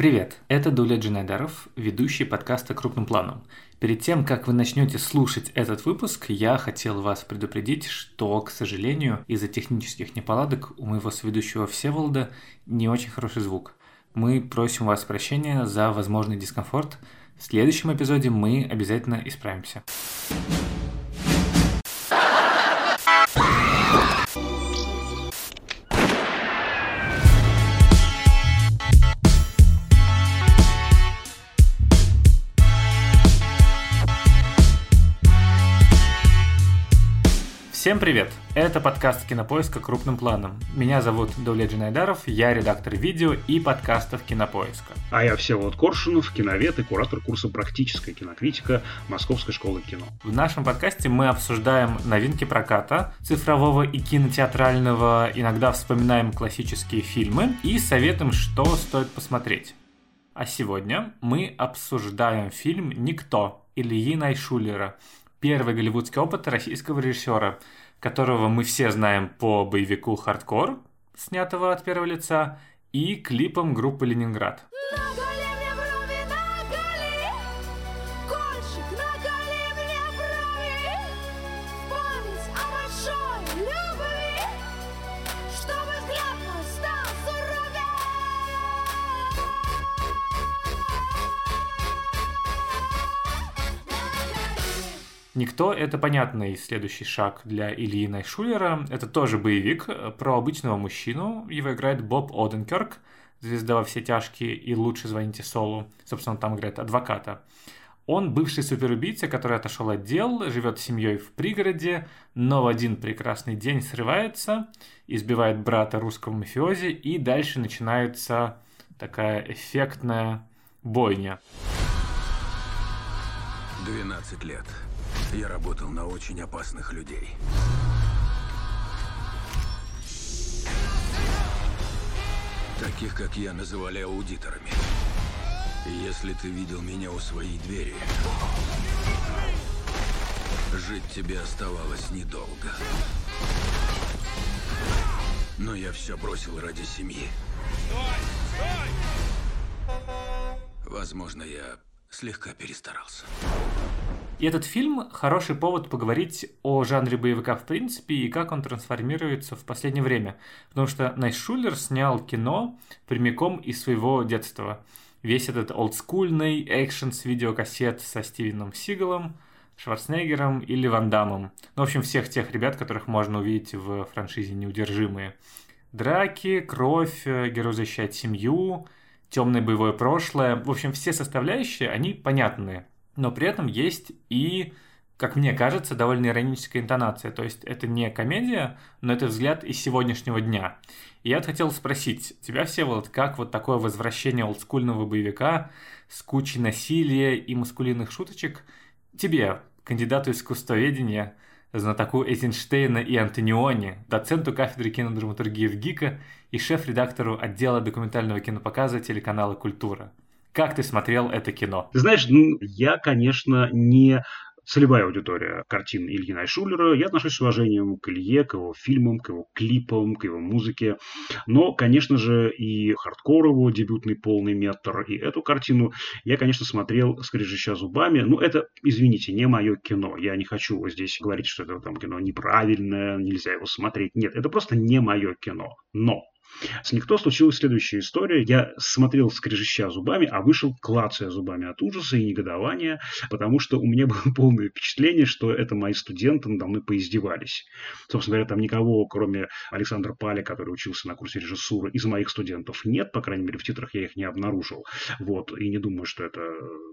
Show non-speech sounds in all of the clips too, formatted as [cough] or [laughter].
Привет, это Дуля Джинайдаров, ведущий подкаста «Крупным планом». Перед тем, как вы начнете слушать этот выпуск, я хотел вас предупредить, что, к сожалению, из-за технических неполадок у моего соведущего Всеволода не очень хороший звук. Мы просим вас прощения за возможный дискомфорт. В следующем эпизоде мы обязательно исправимся. Всем привет! Это подкаст Кинопоиска крупным планом. Меня зовут Дуля Джинайдаров, я редактор видео и подкастов Кинопоиска. А я Всеволод Коршунов, киновед и куратор курса «Практическая кинокритика» Московской школы кино. В нашем подкасте мы обсуждаем новинки проката, цифрового и кинотеатрального, иногда вспоминаем классические фильмы и советуем, что стоит посмотреть. А сегодня мы обсуждаем фильм «Никто» Ильи Найшулера – первый голливудский опыт российского режиссера, которого мы все знаем по боевику «Хардкор», снятого от первого лица, и клипом группы «Ленинград». Никто — это понятный следующий шаг для Ильи Найшулера. Это тоже боевик про обычного мужчину. Его играет Боб Оденкерк, звезда во все тяжкие и лучше звоните Солу. Собственно, он там играет адвоката. Он бывший суперубийца, который отошел от дел, живет с семьей в пригороде, но в один прекрасный день срывается, избивает брата русского мафиози, и дальше начинается такая эффектная бойня. 12 лет. Я работал на очень опасных людей. Таких, как я, называли аудиторами. И если ты видел меня у своей двери, жить тебе оставалось недолго. Но я все бросил ради семьи. Возможно, я слегка перестарался. И этот фильм хороший повод поговорить о жанре боевика в принципе и как он трансформируется в последнее время. Потому что Найшулер снял кино прямиком из своего детства. Весь этот олдскульный экшен с видеокассет со Стивеном Сигалом, Шварценеггером или Ван Дамом. Ну, в общем, всех тех ребят, которых можно увидеть в франшизе «Неудержимые». Драки, кровь, герой защищает семью, темное боевое прошлое. В общем, все составляющие, они понятные но при этом есть и, как мне кажется, довольно ироническая интонация. То есть это не комедия, но это взгляд из сегодняшнего дня. И я хотел спросить тебя, Всеволод, как вот такое возвращение олдскульного боевика с кучей насилия и маскулинных шуточек тебе, кандидату искусствоведения, знатоку Эйзенштейна и Антониони, доценту кафедры кинодраматургии ВГИКа и шеф-редактору отдела документального кинопоказа телеканала «Культура». Как ты смотрел это кино? Ты знаешь, ну, я, конечно, не целевая аудитория картин Ильи Найшулера. Я отношусь с уважением к Илье, к его фильмам, к его клипам, к его музыке. Но, конечно же, и хардкор его, дебютный полный метр, и эту картину я, конечно, смотрел, скрежеща зубами. Но это, извините, не мое кино. Я не хочу здесь говорить, что это там кино неправильное, нельзя его смотреть. Нет, это просто не мое кино. Но с «Никто» случилась следующая история. Я смотрел скрежеща зубами, а вышел клацая зубами от ужаса и негодования, потому что у меня [laughs] было полное впечатление, что это мои студенты надо мной поиздевались. Собственно говоря, там никого, кроме Александра Паля, который учился на курсе режиссуры, из моих студентов нет, по крайней мере, в титрах я их не обнаружил. Вот, и не думаю, что это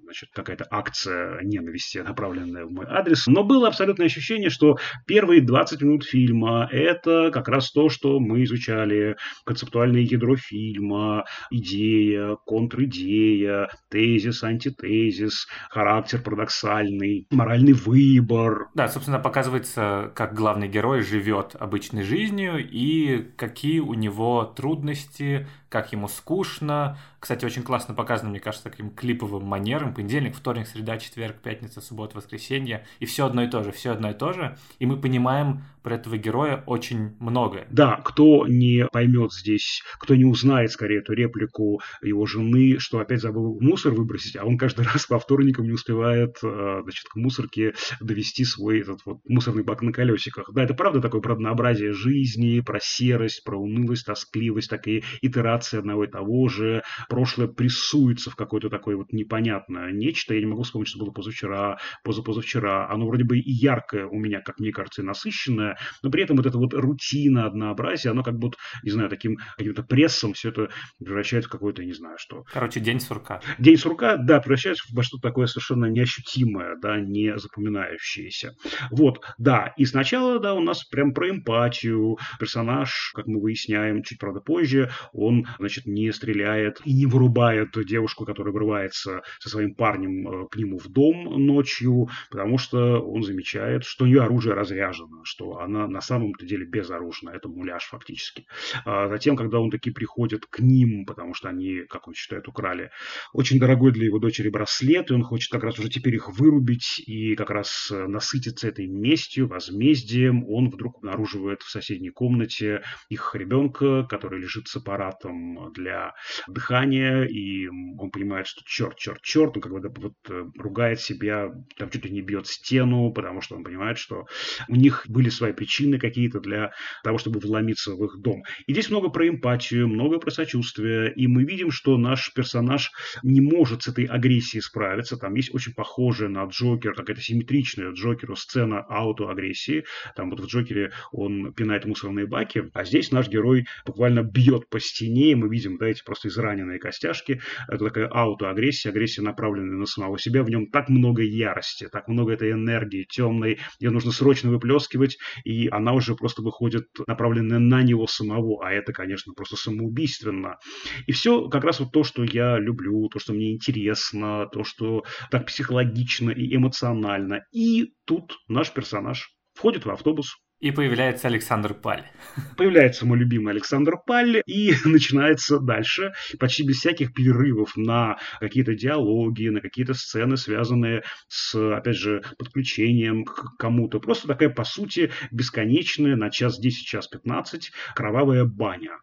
значит, какая-то акция ненависти, направленная в мой адрес. Но было абсолютное ощущение, что первые 20 минут фильма – это как раз то, что мы изучали концептуальное ядро фильма, идея, контр-идея, тезис, антитезис, характер парадоксальный, моральный выбор. Да, собственно, показывается, как главный герой живет обычной жизнью и какие у него трудности, как ему скучно. Кстати, очень классно показано, мне кажется, таким клиповым манером. Понедельник, вторник, среда, четверг, пятница, суббота, воскресенье. И все одно и то же, все одно и то же. И мы понимаем про этого героя очень многое. Да, кто не поймет здесь, кто не узнает скорее эту реплику его жены, что опять забыл мусор выбросить, а он каждый раз по вторникам не успевает э, значит, к мусорке довести свой этот вот мусорный бак на колесиках. Да, это правда такое про однообразие жизни, про серость, про унылость, тоскливость, такие итерации одного и того же. Прошлое прессуется в какое-то такое вот непонятное нечто. Я не могу вспомнить, что было позавчера, позапозавчера. Оно вроде бы и яркое у меня, как мне кажется, и насыщенное, но при этом вот эта вот рутина, однообразие, оно как будто, не знаю, таким каким-то прессом все это превращается в какое-то, не знаю, что. Короче, день сурка. День сурка, да, превращается во что-то такое совершенно неощутимое, да, не запоминающееся. Вот, да, и сначала, да, у нас прям про эмпатию. Персонаж, как мы выясняем чуть, правда, позже, он, значит, не стреляет и не вырубает девушку, которая врывается со своим парнем э, к нему в дом ночью, потому что он замечает, что у нее оружие разряжено, что она на самом-то деле безоружна. Это муляж фактически. А затем, когда он таки приходит к ним, потому что они, как он считает, украли очень дорогой для его дочери браслет, и он хочет как раз уже теперь их вырубить и как раз насытиться этой местью, возмездием, он вдруг обнаруживает в соседней комнате их ребенка, который лежит с аппаратом для дыхания, и он понимает, что черт, черт, черт, он как бы вот э, ругает себя, там чуть ли не бьет стену, потому что он понимает, что у них были свои причины какие-то для того, чтобы вломиться в их дом. И здесь много про эмпатию, много про сочувствие, и мы видим, что наш персонаж не может с этой агрессией справиться. Там есть очень похожая на Джокер, какая-то симметричная Джокеру сцена аутоагрессии. Там вот в Джокере он пинает мусорные баки, а здесь наш герой буквально бьет по стене, и мы видим, да, эти просто израненные костяшки. Это такая аутоагрессия, агрессия, направленная на самого себя. В нем так много ярости, так много этой энергии темной, ее нужно срочно выплескивать, и она уже просто выходит направленная на него самого, а это, конечно, просто самоубийственно. И все как раз вот то, что я люблю, то, что мне интересно, то, что так психологично и эмоционально. И тут наш персонаж входит в автобус, и появляется Александр Паль. [laughs] Появляется мой любимый Александр Паль, и [laughs] начинается дальше, почти без всяких перерывов на какие-то диалоги, на какие-то сцены, связанные с, опять же, подключением к кому-то. Просто такая, по сути, бесконечная на час 10, час 15 кровавая баня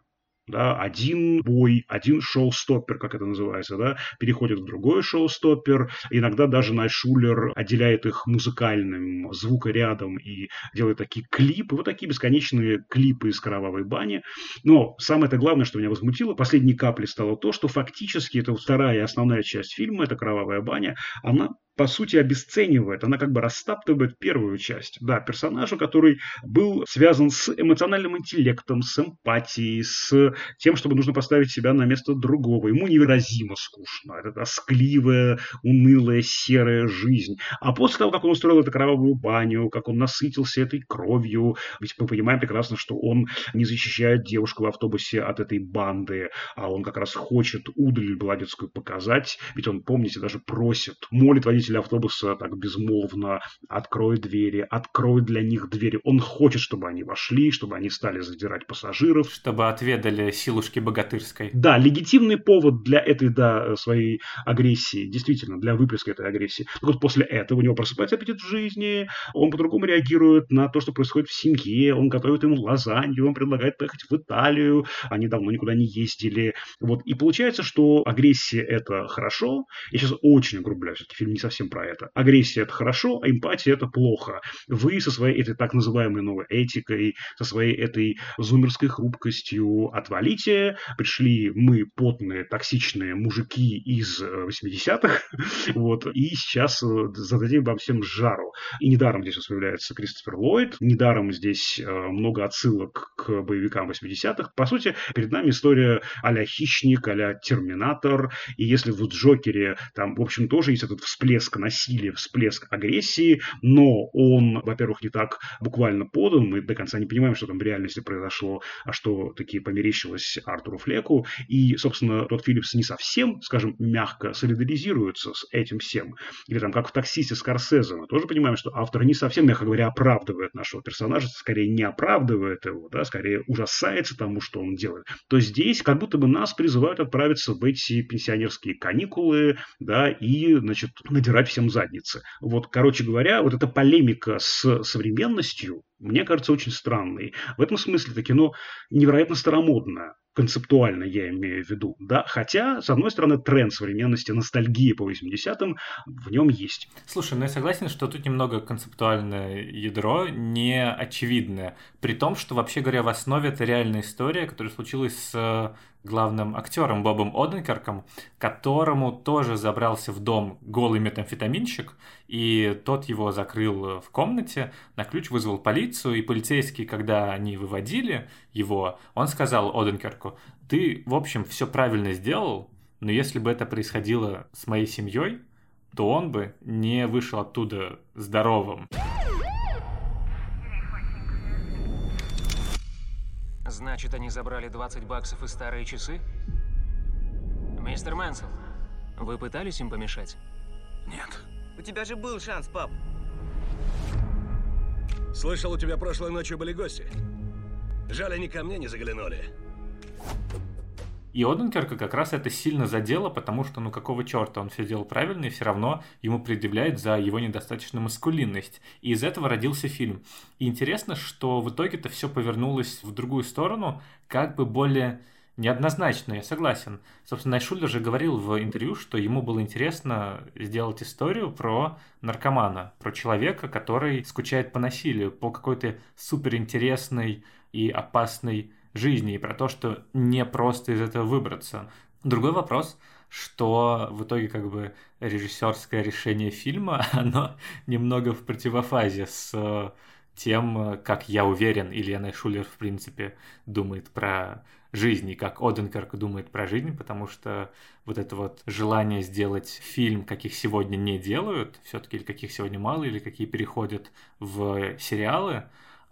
да, один бой, один шоу-стоппер, как это называется, да, переходит в другой шоу-стоппер. Иногда даже Найшулер отделяет их музыкальным звукорядом и делает такие клипы, вот такие бесконечные клипы из кровавой бани. Но самое-то главное, что меня возмутило, последней каплей стало то, что фактически это вторая и основная часть фильма, это кровавая баня, она по сути, обесценивает, она как бы растаптывает первую часть. Да, персонажа, который был связан с эмоциональным интеллектом, с эмпатией, с тем, чтобы нужно поставить себя на место другого. Ему невыразимо скучно. Это тоскливая, унылая, серая жизнь. А после того, как он устроил эту кровавую баню, как он насытился этой кровью, ведь мы понимаем прекрасно, что он не защищает девушку в автобусе от этой банды, а он как раз хочет удаль Бладецкую показать, ведь он, помните, даже просит, молит водителя автобуса так безмолвно откроет двери, откроет для них двери. Он хочет, чтобы они вошли, чтобы они стали задирать пассажиров. Чтобы отведали силушки богатырской. Да, легитимный повод для этой, да, своей агрессии, действительно, для выплеска этой агрессии. Так вот после этого у него просыпается аппетит в жизни, он по-другому реагирует на то, что происходит в семье, он готовит ему лазанью, он предлагает поехать в Италию, они давно никуда не ездили. Вот. И получается, что агрессия – это хорошо. Я сейчас очень огрубляю, все-таки фильм не совсем про это. Агрессия – это хорошо, а эмпатия – это плохо. Вы со своей этой так называемой новой этикой, со своей этой зумерской хрупкостью отвалите. Пришли мы, потные, токсичные мужики из 80-х, э, [laughs] вот, и сейчас э, зададим вам всем жару. И недаром здесь появляется Кристофер Ллойд, недаром здесь э, много отсылок к боевикам 80-х. По сути, перед нами история а-ля Хищник, а-ля Терминатор, и если в Джокере там, в общем, тоже есть этот всплеск насилия, всплеск агрессии, но он, во-первых, не так буквально подан, мы до конца не понимаем, что там в реальности произошло, а что таки померещилось Артуру Флеку, и, собственно, тот Филлипс не совсем, скажем, мягко солидаризируется с этим всем. Или там, как в «Таксисте» Скорсезе, мы тоже понимаем, что автор не совсем, мягко говоря, оправдывает нашего персонажа, скорее не оправдывает его, да, скорее ужасается тому, что он делает. То здесь как будто бы нас призывают отправиться в эти пенсионерские каникулы, да, и, значит, надирать всем задницы. Вот, короче говоря, вот эта полемика с современностью, мне кажется, очень странной. В этом смысле это кино невероятно старомодное концептуально я имею в виду, да, хотя, с одной стороны, тренд современности, ностальгии по 80-м в нем есть. Слушай, ну я согласен, что тут немного концептуальное ядро не очевидное, при том, что, вообще говоря, в основе это реальная история, которая случилась с главным актером Бобом Оденкерком, которому тоже забрался в дом голый метамфетаминщик, и тот его закрыл в комнате, на ключ вызвал полицию, и полицейские, когда они выводили его, он сказал Оденкерку, ты, в общем, все правильно сделал, но если бы это происходило с моей семьей, то он бы не вышел оттуда здоровым. Значит, они забрали 20 баксов и старые часы? Мистер Мэнсел, вы пытались им помешать? Нет. У тебя же был шанс, пап. Слышал, у тебя прошлой ночью были гости. Жаль, они ко мне не заглянули. И Оденкерка как раз это сильно задело, потому что, ну какого черта, он все делал правильно, и все равно ему предъявляют за его недостаточную маскулинность. И из этого родился фильм. И интересно, что в итоге-то все повернулось в другую сторону, как бы более неоднозначно, я согласен. Собственно, Найшулер же говорил в интервью, что ему было интересно сделать историю про наркомана, про человека, который скучает по насилию, по какой-то суперинтересной и опасной жизни и про то, что не просто из этого выбраться. Другой вопрос, что в итоге как бы режиссерское решение фильма, [laughs] оно немного в противофазе с тем, как я уверен, Илья Найшулер, в принципе, думает про жизнь, и как Оденкерк думает про жизнь, потому что вот это вот желание сделать фильм, каких сегодня не делают, все-таки или каких сегодня мало, или какие переходят в сериалы,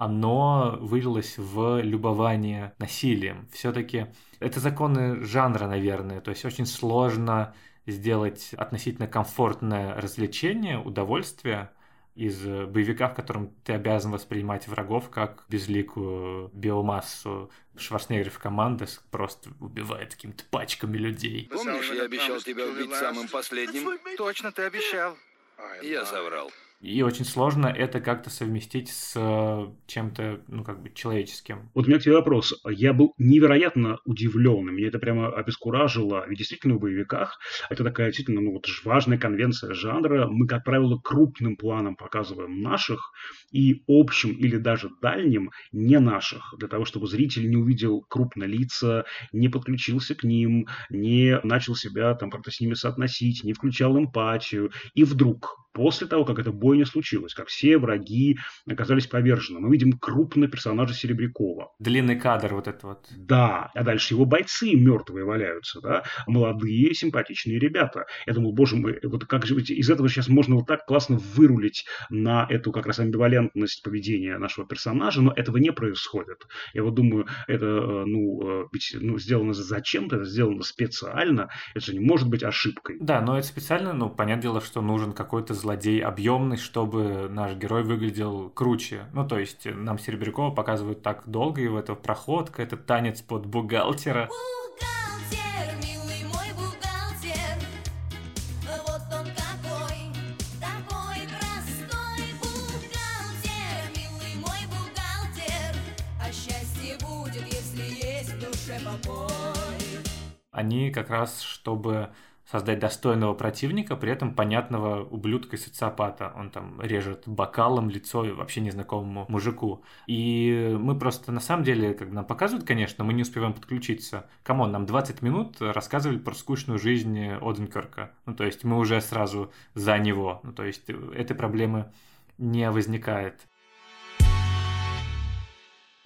оно вылилось в любование насилием. Все-таки это законы жанра, наверное, то есть очень сложно сделать относительно комфортное развлечение, удовольствие из боевика, в котором ты обязан воспринимать врагов как безликую биомассу. Шварценеггеров команда просто убивает какими-то пачками людей. Помнишь, я обещал тебя убить самым последним? Точно, ты обещал. Я соврал. И очень сложно это как-то совместить с э, чем-то, ну, как бы, человеческим. Вот у меня к тебе вопрос. Я был невероятно удивлен, меня это прямо обескуражило. Ведь действительно в боевиках это такая действительно ну, вот важная конвенция жанра. Мы, как правило, крупным планом показываем наших и общим или даже дальним не наших, для того, чтобы зритель не увидел крупно лица, не подключился к ним, не начал себя там как-то с ними соотносить, не включал эмпатию. И вдруг после того, как эта бойня случилась, как все враги оказались повержены. Мы видим крупного персонажа Серебрякова. Длинный кадр вот это вот. Да, а дальше его бойцы мертвые валяются, да, молодые, симпатичные ребята. Я думал, боже мой, вот как же из этого сейчас можно вот так классно вырулить на эту как раз амбивалентность поведения нашего персонажа, но этого не происходит. Я вот думаю, это, э, ну, э, ведь, ну сделано зачем-то, это сделано специально, это же не может быть ошибкой. Да, но это специально, ну, понятное дело, что нужен какой-то злодей объемный, чтобы наш герой выглядел круче. Ну, то есть нам Серебрякова показывают так долго, и в это проходка, этот танец под бухгалтера. А. Они как раз, чтобы создать достойного противника, при этом понятного ублюдка и социопата. Он там режет бокалом лицо вообще незнакомому мужику. И мы просто, на самом деле, как нам показывают, конечно, мы не успеваем подключиться. Come on, нам 20 минут рассказывали про скучную жизнь Оденкерка. Ну, то есть мы уже сразу за него. Ну, то есть этой проблемы не возникает.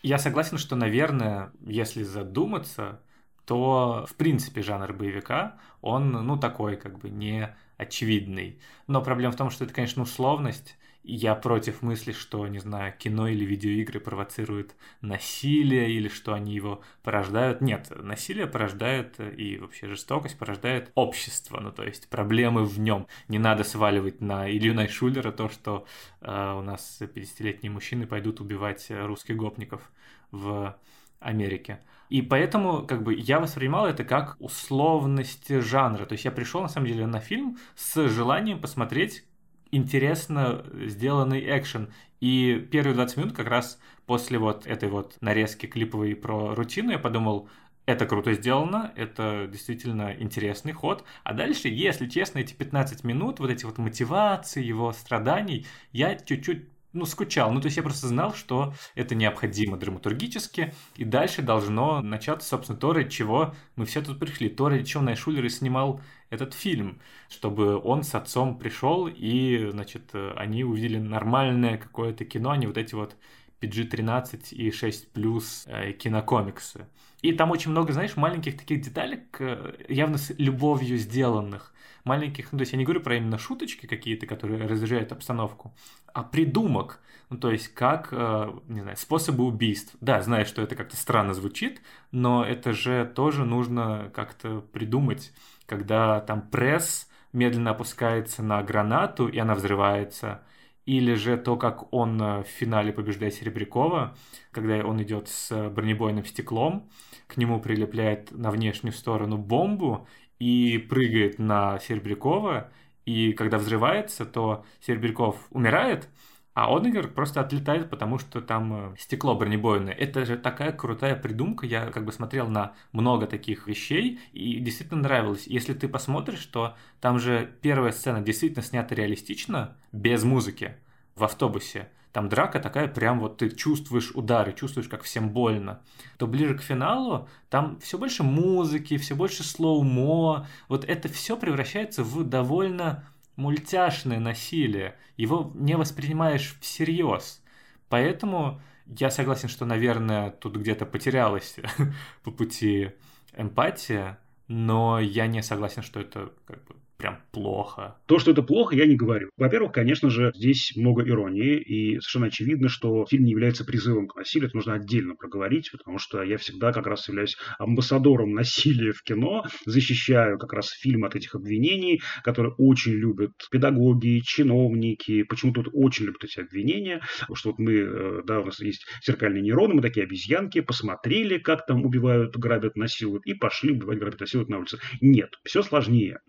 Я согласен, что, наверное, если задуматься, то, в принципе, жанр боевика, он, ну, такой, как бы, не очевидный. Но проблема в том, что это, конечно, условность, я против мысли, что, не знаю, кино или видеоигры провоцируют насилие, или что они его порождают. Нет, насилие порождает э, и вообще жестокость порождает общество, ну то есть проблемы в нем. Не надо сваливать на Илью Найшулера то, что э, у нас 50-летние мужчины пойдут убивать русских гопников в Америке. И поэтому, как бы, я воспринимал это как условность жанра. То есть я пришел, на самом деле, на фильм с желанием посмотреть интересно сделанный экшен. И первые 20 минут как раз после вот этой вот нарезки клиповой про рутину я подумал, это круто сделано, это действительно интересный ход. А дальше, если честно, эти 15 минут, вот эти вот мотивации, его страданий, я чуть-чуть ну, скучал. Ну, то есть я просто знал, что это необходимо драматургически, и дальше должно начаться, собственно, то, ради чего мы все тут пришли. То, ради чего Найшулер и снимал этот фильм, чтобы он с отцом пришел, и, значит, они увидели нормальное какое-то кино, а не вот эти вот PG-13 и 6 плюс э, кинокомиксы. И там очень много, знаешь, маленьких таких деталек, э, явно с любовью сделанных. Маленьких, ну, то есть я не говорю про именно шуточки какие-то, которые разряжают обстановку, а придумок. Ну, то есть как, э, не знаю, способы убийств. Да, знаю, что это как-то странно звучит, но это же тоже нужно как-то придумать, когда там пресс медленно опускается на гранату, и она взрывается, или же то, как он э, в финале побеждает Серебрякова, когда он идет с бронебойным стеклом, к нему прилепляет на внешнюю сторону бомбу и прыгает на Серебрякова, и когда взрывается, то Серебряков умирает, а Одегер просто отлетает, потому что там э, стекло бронебойное. Это же такая крутая придумка. Я как бы смотрел на много таких вещей и действительно нравилось. Если ты посмотришь, то там же первая сцена действительно снята реалистично, без музыки, в автобусе. Там драка такая, прям вот ты чувствуешь удары, чувствуешь, как всем больно. То ближе к финалу там все больше музыки, все больше слоумо. Вот это все превращается в довольно мультяшное насилие, его не воспринимаешь всерьез. Поэтому я согласен, что, наверное, тут где-то потерялась [laughs] по пути эмпатия, но я не согласен, что это как бы прям плохо. То, что это плохо, я не говорю. Во-первых, конечно же, здесь много иронии, и совершенно очевидно, что фильм не является призывом к насилию, это нужно отдельно проговорить, потому что я всегда как раз являюсь амбассадором насилия в кино, защищаю как раз фильм от этих обвинений, которые очень любят педагоги, чиновники, почему тут очень любят эти обвинения, потому что вот мы, э, да, у нас есть зеркальные нейроны, мы такие обезьянки, посмотрели, как там убивают, грабят, насилуют, и пошли убивать, грабят, насилуют на улице. Нет, все сложнее.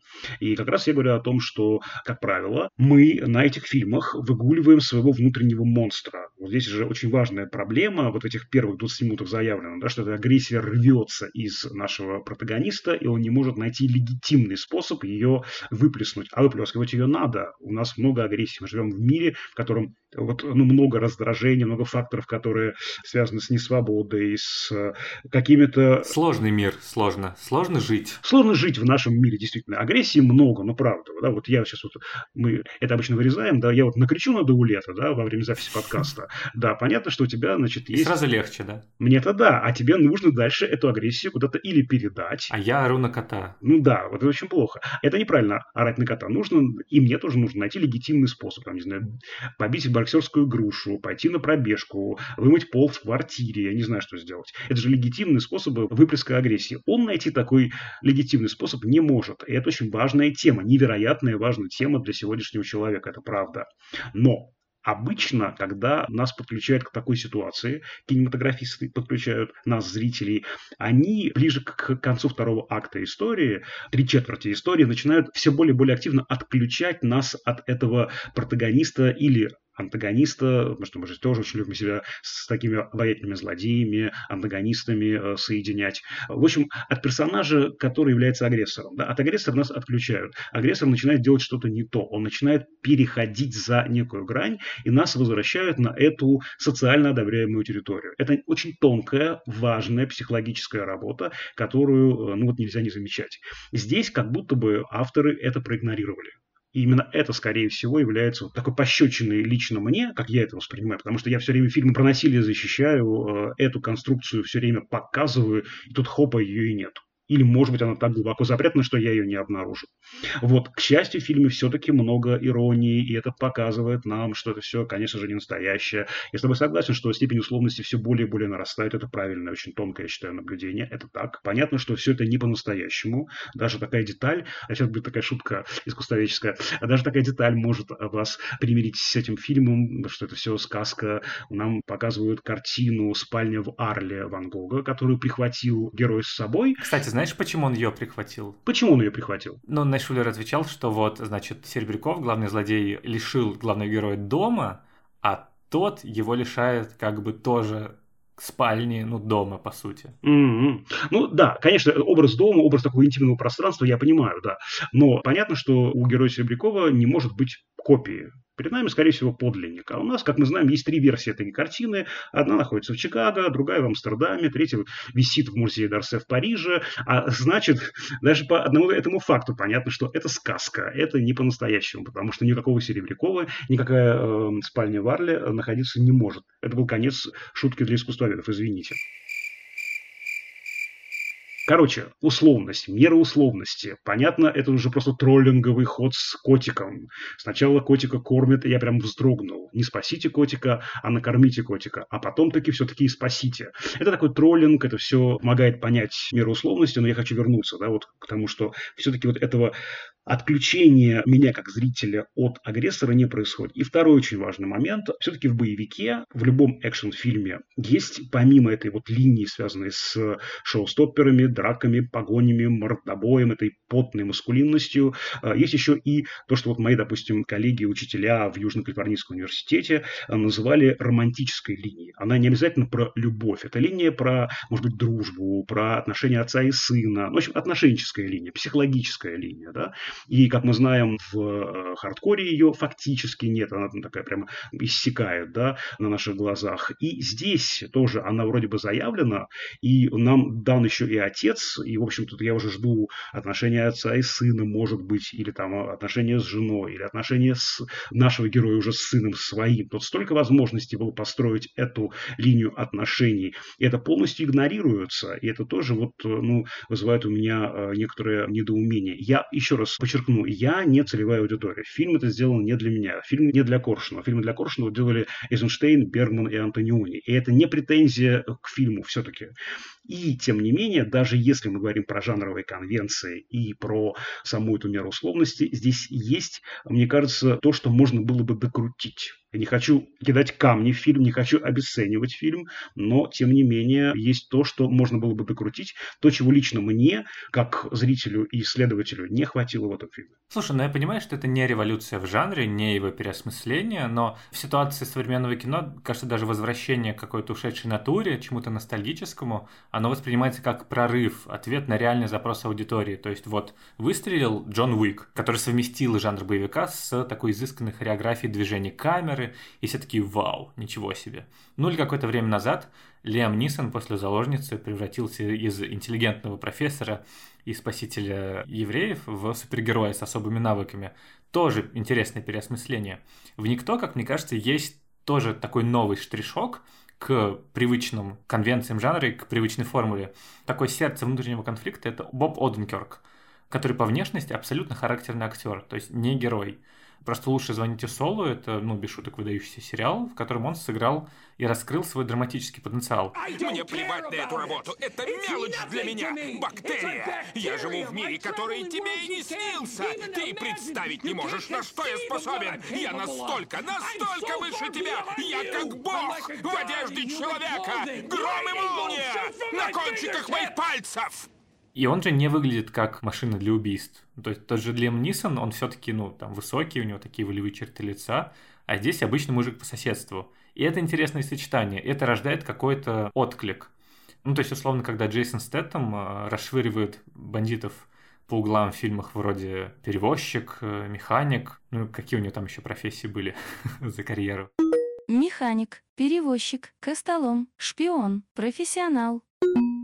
И как раз я говорю о том, что, как правило, мы на этих фильмах выгуливаем своего внутреннего монстра. Вот здесь же очень важная проблема, вот в этих первых 20 минутах заявлено, да, что эта агрессия рвется из нашего протагониста, и он не может найти легитимный способ ее выплеснуть. А выплескивать ее надо. У нас много агрессии. Мы живем в мире, в котором вот, ну, много раздражения, много факторов, которые связаны с несвободой, с э, какими-то... Сложный мир, сложно. Сложно жить. Сложно жить в нашем мире, действительно. Агрессии много, ну правда. Да, вот я сейчас вот, мы это обычно вырезаем, да, я вот накричу на Даулета, да, во время записи подкаста. [laughs] Да, понятно, что у тебя, значит, И есть... сразу легче, да? Мне-то да, а тебе нужно дальше эту агрессию куда-то или передать, А я ору на кота. ну да, вот это очень плохо. Это неправильно орать на кота. Нужно, и мне тоже нужно найти легитимный способ. Там, не знаю, побить боксерскую грушу, пойти на пробежку, вымыть пол в квартире, я не знаю, что сделать. Это же легитимные способы выплеска агрессии. Он найти такой легитимный способ не может. И это очень важная тема, невероятная важная тема для сегодняшнего человека, это правда. Но Обычно, когда нас подключают к такой ситуации, кинематографисты подключают нас, зрителей, они ближе к концу второго акта истории, три четверти истории, начинают все более и более активно отключать нас от этого протагониста или антагониста, потому что мы же тоже очень любим себя с такими обаятельными злодеями, антагонистами э, соединять. В общем, от персонажа, который является агрессором. Да, от агрессора нас отключают. Агрессор начинает делать что-то не то. Он начинает переходить за некую грань, и нас возвращают на эту социально одобряемую территорию. Это очень тонкая, важная психологическая работа, которую э, ну, вот нельзя не замечать. Здесь как будто бы авторы это проигнорировали. И именно это, скорее всего, является вот такой пощечиной лично мне, как я это воспринимаю, потому что я все время фильмы про насилие защищаю, э, эту конструкцию все время показываю, и тут хопа ее и нет. Или, может быть, она так глубоко запрятана, что я ее не обнаружил. Вот, к счастью, в фильме все-таки много иронии, и это показывает нам, что это все, конечно же, не настоящее. Я с тобой согласен, что степень условности все более и более нарастает. Это правильное, очень тонкое, я считаю, наблюдение. Это так. Понятно, что все это не по-настоящему. Даже такая деталь, а сейчас будет такая шутка искусствоведческая, а даже такая деталь может вас примирить с этим фильмом, что это все сказка. Нам показывают картину «Спальня в Арле» Ван Гога, которую прихватил герой с собой. Кстати, знаешь, почему он ее прихватил? Почему он ее прихватил? Ну, Найшулер отвечал, что вот, значит, Серебряков, главный злодей, лишил главного героя дома, а тот его лишает как бы тоже спальни, ну, дома, по сути. М-м. Ну да, конечно, образ дома, образ такого интимного пространства, я понимаю, да. Но понятно, что у героя Серебрякова не может быть копии. Перед нами, скорее всего, подлинник. А у нас, как мы знаем, есть три версии этой картины. Одна находится в Чикаго, другая в Амстердаме, третья висит в музее Дарсе в Париже. А значит, даже по одному этому факту понятно, что это сказка. Это не по-настоящему, потому что никакого Серебрякова, никакая э, спальня Варли находиться не может. Это был конец шутки для искусствоведов, извините. Короче, условность, мера условности. Понятно, это уже просто троллинговый ход с котиком. Сначала котика кормят, и я прям вздрогнул. Не спасите котика, а накормите котика. А потом таки все-таки и спасите. Это такой троллинг, это все помогает понять меру условности, но я хочу вернуться, да, вот к тому, что все-таки вот этого отключение меня как зрителя от агрессора не происходит. И второй очень важный момент. Все-таки в боевике, в любом экшн-фильме есть, помимо этой вот линии, связанной с шоу-стопперами, драками, погонями, мордобоем, этой потной маскулинностью, э, есть еще и то, что вот мои, допустим, коллеги, учителя в Южно-Калифорнийском университете э, называли романтической линией. Она не обязательно про любовь. Это линия про, может быть, дружбу, про отношения отца и сына. Ну, в общем, отношенческая линия, психологическая линия, да. И, как мы знаем, в э, хардкоре ее фактически нет, она там такая прямо иссякает, да, на наших глазах. И здесь тоже она вроде бы заявлена, и нам дан еще и отец, и, в общем, тут я уже жду отношения отца и сына, может быть, или там отношения с женой, или отношения с нашего героя уже с сыном своим. Тут столько возможностей было построить эту линию отношений, и это полностью игнорируется, и это тоже вот, ну, вызывает у меня э, некоторое недоумение. Я еще раз подчеркну, я не целевая аудитория. Фильм это сделан не для меня. Фильм не для Коршунова. Фильмы для Коршунова делали Эйзенштейн, Бергман и Антониони. И это не претензия к фильму все-таки. И, тем не менее, даже если мы говорим про жанровые конвенции и про саму эту меру условности, здесь есть, мне кажется, то, что можно было бы докрутить. Я не хочу кидать камни в фильм, не хочу обесценивать фильм, но, тем не менее, есть то, что можно было бы докрутить, то, чего лично мне, как зрителю и исследователю, не хватило в этом фильме. Слушай, ну я понимаю, что это не революция в жанре, не его переосмысление, но в ситуации современного кино, кажется, даже возвращение к какой-то ушедшей натуре, чему-то ностальгическому, оно воспринимается как прорыв, ответ на реальный запрос аудитории. То есть вот выстрелил Джон Уик, который совместил жанр боевика с такой изысканной хореографией движений камеры, и все такие «Вау, ничего себе». Ну или какое-то время назад Лиам Нисон после «Заложницы» превратился из интеллигентного профессора и спасителя евреев в супергероя с особыми навыками. Тоже интересное переосмысление. В «Никто», как мне кажется, есть тоже такой новый штришок, к привычным конвенциям жанра и к привычной формуле. Такое сердце внутреннего конфликта — это Боб Оденкерк, который по внешности абсолютно характерный актер, то есть не герой. Просто лучше звоните Солу, это, ну, без шуток, выдающийся сериал, в котором он сыграл и раскрыл свой драматический потенциал. Мне плевать на эту работу. Это мелочь для меня. Бактерия. Я живу в мире, который тебе и не снился. Ты представить не можешь, на что я способен. Я настолько, настолько выше тебя. Я как бог в одежде человека. Гром и молния на кончиках моих пальцев. И он же не выглядит как машина для убийств. То есть тот же Лем Нисон, он все-таки, ну, там, высокий, у него такие волевые черты лица, а здесь обычный мужик по соседству. И это интересное сочетание, это рождает какой-то отклик. Ну, то есть, условно, когда Джейсон Стэттем э, расшвыривает бандитов по углам в фильмах вроде перевозчик, э, механик, ну, какие у него там еще профессии были [laughs] за карьеру. Механик, перевозчик, костолом, шпион, профессионал.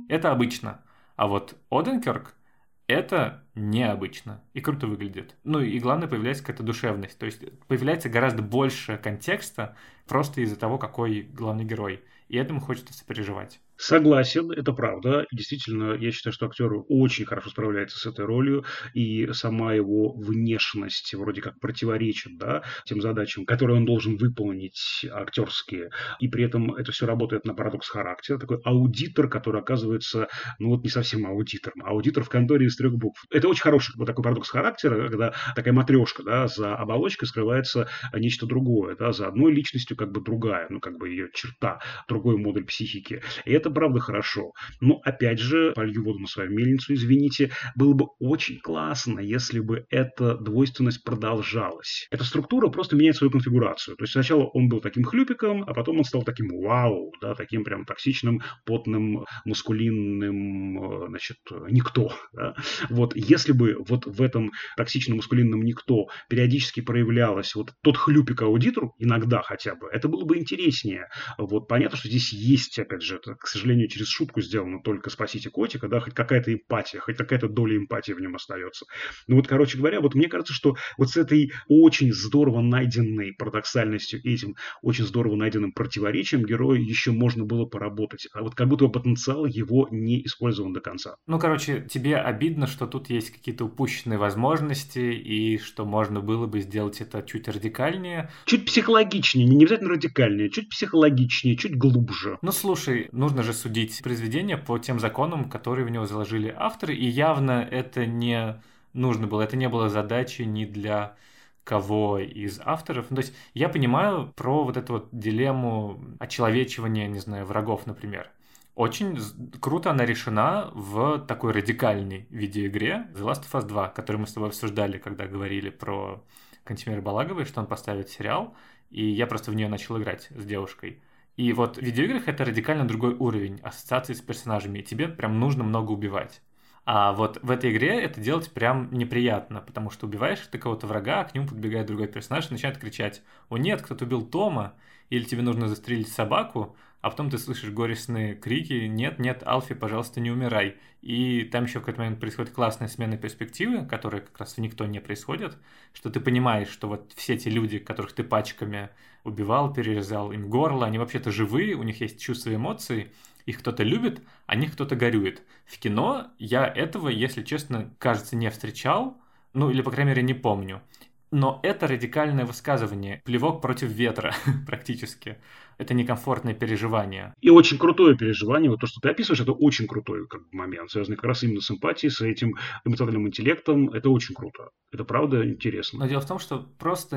Это обычно. А вот Оденкерк — это необычно и круто выглядит. Ну и главное, появляется какая-то душевность. То есть появляется гораздо больше контекста просто из-за того, какой главный герой. И этому хочется сопереживать. Согласен, это правда. Действительно, я считаю, что актер очень хорошо справляется с этой ролью, и сама его внешность вроде как противоречит да, тем задачам, которые он должен выполнить актерские. И при этом это все работает на парадокс характера. Такой аудитор, который оказывается, ну вот не совсем аудитором, а аудитор в конторе из трех букв. Это очень хороший вот такой парадокс характера, когда такая матрешка, да, за оболочкой скрывается нечто другое, да, за одной личностью как бы другая, ну как бы ее черта, другой модуль психики. И это правда хорошо. Но опять же, полью воду на свою мельницу, извините, было бы очень классно, если бы эта двойственность продолжалась. Эта структура просто меняет свою конфигурацию. То есть сначала он был таким хлюпиком, а потом он стал таким вау, да, таким прям токсичным, потным, мускулинным, э, значит, никто. Да? Вот если бы вот в этом токсичном мускулинном никто периодически проявлялось вот тот хлюпик аудитор, иногда хотя бы, это было бы интереснее. Вот понятно, что здесь есть, опять же, это, к сожалению, через шутку сделано только «Спасите котика», да, хоть какая-то эмпатия, хоть какая-то доля эмпатии в нем остается. Ну вот, короче говоря, вот мне кажется, что вот с этой очень здорово найденной парадоксальностью, этим очень здорово найденным противоречием героя еще можно было поработать. А вот как будто бы потенциал его не использован до конца. Ну, короче, тебе обидно, что тут есть какие-то упущенные возможности, и что можно было бы сделать это чуть радикальнее. Чуть психологичнее, не обязательно радикальнее, чуть психологичнее, чуть глубже. Ну, слушай, нужно же судить произведение по тем законам, которые в него заложили авторы, и явно это не нужно было, это не было задачей ни для кого из авторов. Ну, то есть я понимаю про вот эту вот дилемму очеловечивания, не знаю, врагов, например. Очень круто она решена в такой радикальной видеоигре The Last of Us 2, которую мы с тобой обсуждали, когда говорили про Кантимира Балаговой, что он поставит сериал, и я просто в нее начал играть с девушкой. И вот в видеоиграх это радикально другой уровень ассоциации с персонажами, и тебе прям нужно много убивать. А вот в этой игре это делать прям неприятно, потому что убиваешь ты кого-то врага, а к нему подбегает другой персонаж и начинает кричать «О нет, кто-то убил Тома!» Или тебе нужно застрелить собаку, а потом ты слышишь горестные крики «Нет, нет, Алфи, пожалуйста, не умирай!» И там еще в какой-то момент происходит классная смена перспективы, которая как раз в никто не происходит, что ты понимаешь, что вот все эти люди, которых ты пачками убивал, перерезал им горло, они вообще-то живые, у них есть чувства и эмоции, их кто-то любит, а них кто-то горюет. В кино я этого, если честно, кажется, не встречал, ну или, по крайней мере, не помню. Но это радикальное высказывание, плевок против ветра [laughs] практически. Это некомфортное переживание. И очень крутое переживание, вот то, что ты описываешь, это очень крутой как бы, момент, связанный как раз именно с эмпатией, с этим эмоциональным интеллектом. Это очень круто. Это правда интересно. Но дело в том, что просто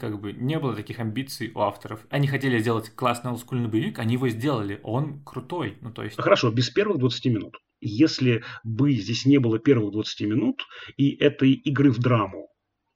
как бы не было таких амбиций у авторов. Они хотели сделать классный олдскульный боевик, они его сделали. Он крутой. Ну, то есть... Хорошо, без первых 20 минут. Если бы здесь не было первых 20 минут и этой игры в драму,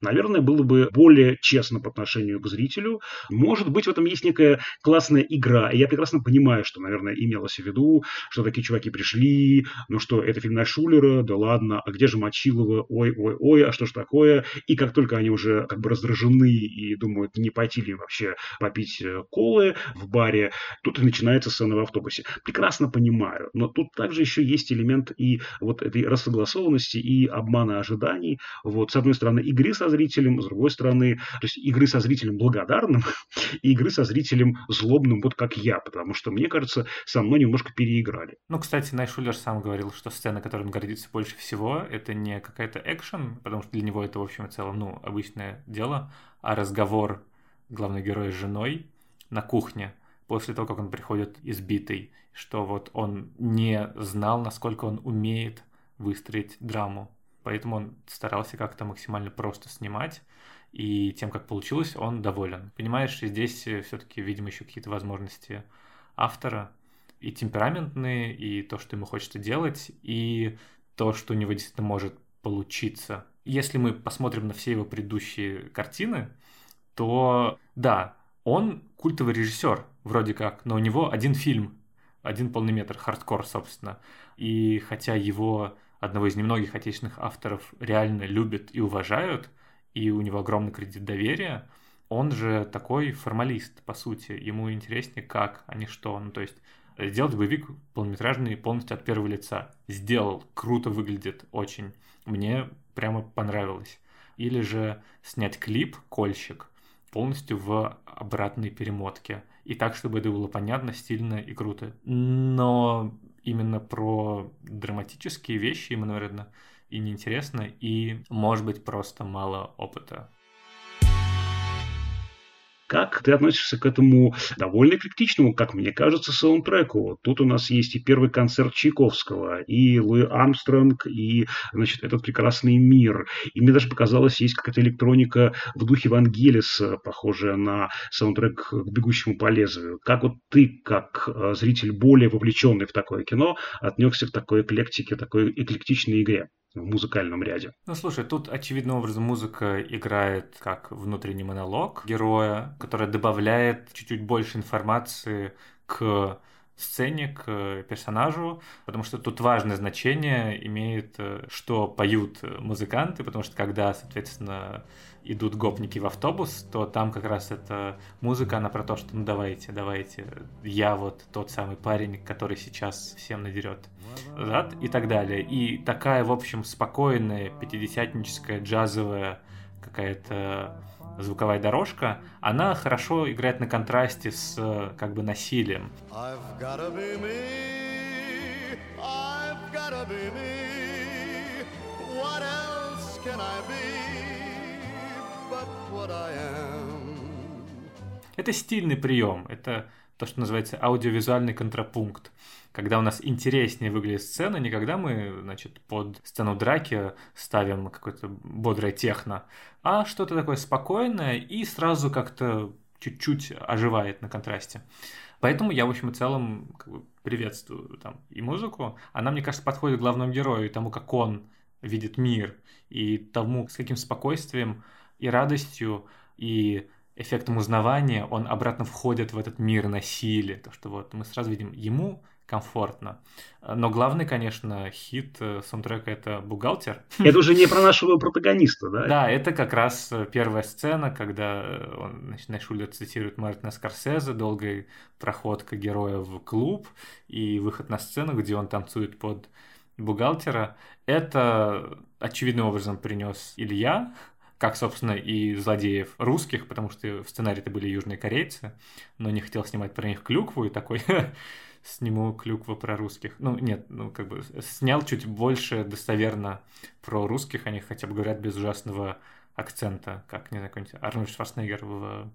наверное, было бы более честно по отношению к зрителю. Может быть, в этом есть некая классная игра. И я прекрасно понимаю, что, наверное, имелось в виду, что такие чуваки пришли, ну что, это фильм Шулера, да ладно, а где же Мочилова, ой, ой, ой, а что ж такое? И как только они уже как бы раздражены и думают, не пойти ли вообще попить э, колы в баре, тут и начинается сцена в автобусе. Прекрасно понимаю, но тут также еще есть элемент и вот этой рассогласованности и обмана ожиданий. Вот, с одной стороны, игры со зрителем, с другой стороны, то есть игры со зрителем благодарным [laughs] и игры со зрителем злобным, вот как я, потому что, мне кажется, со мной немножко переиграли. Ну, кстати, Найшулер сам говорил, что сцена, которой он гордится больше всего, это не какая-то экшен, потому что для него это, в общем и целом, ну, обычное дело, а разговор главного героя с женой на кухне после того, как он приходит избитый, что вот он не знал, насколько он умеет выстроить драму. Поэтому он старался как-то максимально просто снимать, и тем, как получилось, он доволен. Понимаешь, здесь все-таки, видимо, еще какие-то возможности автора, и темпераментные, и то, что ему хочется делать, и то, что у него действительно может получиться. Если мы посмотрим на все его предыдущие картины, то да, он культовый режиссер, вроде как, но у него один фильм, один полный метр, хардкор, собственно. И хотя его одного из немногих отечественных авторов реально любят и уважают, и у него огромный кредит доверия, он же такой формалист, по сути. Ему интереснее как, а не что. Ну, то есть сделать боевик полнометражный полностью от первого лица. Сделал, круто выглядит, очень. Мне прямо понравилось. Или же снять клип «Кольщик», полностью в обратной перемотке. И так, чтобы это было понятно, стильно и круто. Но именно про драматические вещи ему, наверное, и неинтересно, и, может быть, просто мало опыта. Как ты относишься к этому довольно эклектичному, как мне кажется, саундтреку? Тут у нас есть и первый концерт Чайковского, и Луи Армстронг, и, значит, этот прекрасный мир. И мне даже показалось, есть какая-то электроника в духе Вангелиса, похожая на саундтрек к «Бегущему по лезвию». Как вот ты, как э, зритель более вовлеченный в такое кино, отнесся к такой эклектике, такой эклектичной игре? В музыкальном ряде. Ну, слушай, тут очевидным образом музыка играет как внутренний монолог героя, который добавляет чуть-чуть больше информации к сцене, к персонажу, потому что тут важное значение имеет, э, что поют музыканты, потому что когда, соответственно, идут гопники в автобус, то там как раз эта музыка, она про то, что ну давайте, давайте, я вот тот самый парень, который сейчас всем надерет зад и так далее. И такая, в общем, спокойная, пятидесятническая, джазовая какая-то звуковая дорожка, она хорошо играет на контрасте с как бы насилием. I've gotta be me. I've gotta be me. What else can I be Это стильный прием, это то, что называется аудиовизуальный контрапункт. Когда у нас интереснее выглядит сцена, не когда мы, значит, под сцену драки ставим какое-то бодрое техно, а что-то такое спокойное и сразу как-то чуть-чуть оживает на контрасте. Поэтому я, в общем и целом, как бы приветствую там и музыку. Она, мне кажется, подходит главному герою и тому, как он видит мир, и тому, с каким спокойствием и радостью, и эффектом узнавания он обратно входит в этот мир насилия. То, что вот мы сразу видим, ему комфортно. Но главный, конечно, хит э, саундтрека — это «Бухгалтер». [laughs] Это уже не про нашего протагониста, да? Да, это как раз э, первая сцена, когда э, он, значит, Найшулер цитирует Мартина Скорсезе, долгая проходка героя в клуб и выход на сцену, где он танцует под бухгалтера. Это очевидным образом принес Илья, как, собственно, и злодеев русских, потому что в сценарии это были южные корейцы, но не хотел снимать про них клюкву и такой [laughs] сниму клюкву про русских. Ну, нет, ну, как бы снял чуть больше достоверно про русских, они хотя бы говорят без ужасного акцента, как, не знаю, какой-нибудь Арнольд Шварценеггер в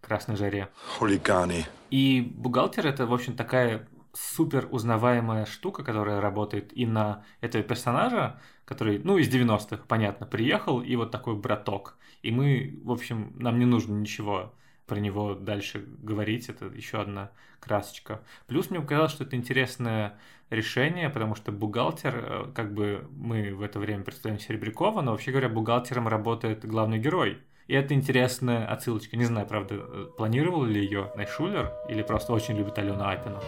«Красной жаре». Хулиганы. И бухгалтер это, в общем, такая супер узнаваемая штука, которая работает и на этого персонажа, который, ну, из 90-х, понятно, приехал, и вот такой браток. И мы, в общем, нам не нужно ничего про него дальше говорить, это еще одна красочка. Плюс мне показалось, что это интересное решение, потому что бухгалтер, э, как бы мы в это время представляем Серебрякова, но вообще говоря, бухгалтером работает главный герой. И это интересная отсылочка. Не знаю, правда, э, планировал ли ее Найшулер или просто очень любит Алену Апину.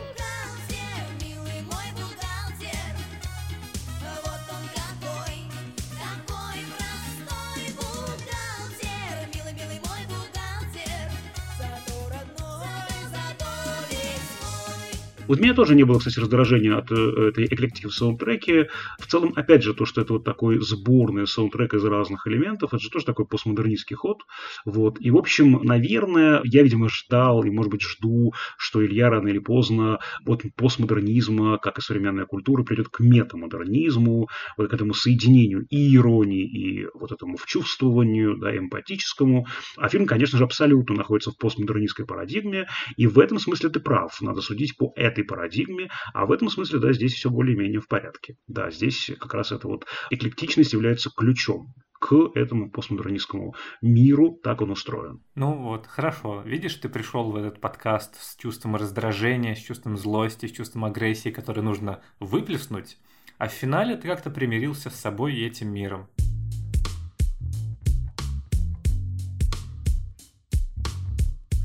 Вот меня тоже не было, кстати, раздражения от э, этой эклектики в саундтреке. В целом, опять же, то, что это вот такой сборный саундтрек из разных элементов, это же тоже такой постмодернистский ход. Вот. И, в общем, наверное, я, видимо, ждал и, может быть, жду, что Илья рано или поздно от постмодернизма, как и современная культура, придет к метамодернизму, вот к этому соединению и иронии, и вот этому вчувствованию, да, эмпатическому. А фильм, конечно же, абсолютно находится в постмодернистской парадигме, и в этом смысле ты прав. Надо судить по этой парадигме, а в этом смысле, да, здесь все более-менее в порядке. Да, здесь как раз эта вот эклектичность является ключом к этому постмодернистскому миру, так он устроен. Ну вот, хорошо. Видишь, ты пришел в этот подкаст с чувством раздражения, с чувством злости, с чувством агрессии, который нужно выплеснуть, а в финале ты как-то примирился с собой и этим миром.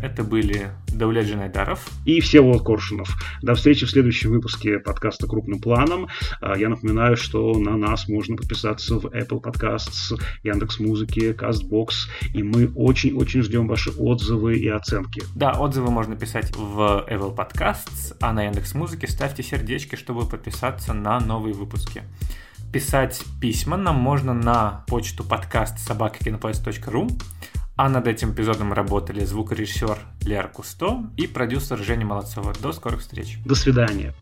Это были Дауля Джинайдаров. И Всеволод Коршунов. До встречи в следующем выпуске подкаста «Крупным планом». А, Я напоминаю, что на нас можно подписаться в Apple Podcasts, Яндекс.Музыке, CastBox, и мы очень-очень ждем ваши отзывы и оценки. Да, отзывы можно писать в Apple Podcasts, а на Яндекс Музыке ставьте сердечки, чтобы подписаться на новые выпуски. Писать письма нам можно на почту подкаст собакакинопоезд.ру, А над этим эпизодом работали звукорежиссер Лера Кусто и продюсер Женя Молодцова. До скорых встреч. До свидания.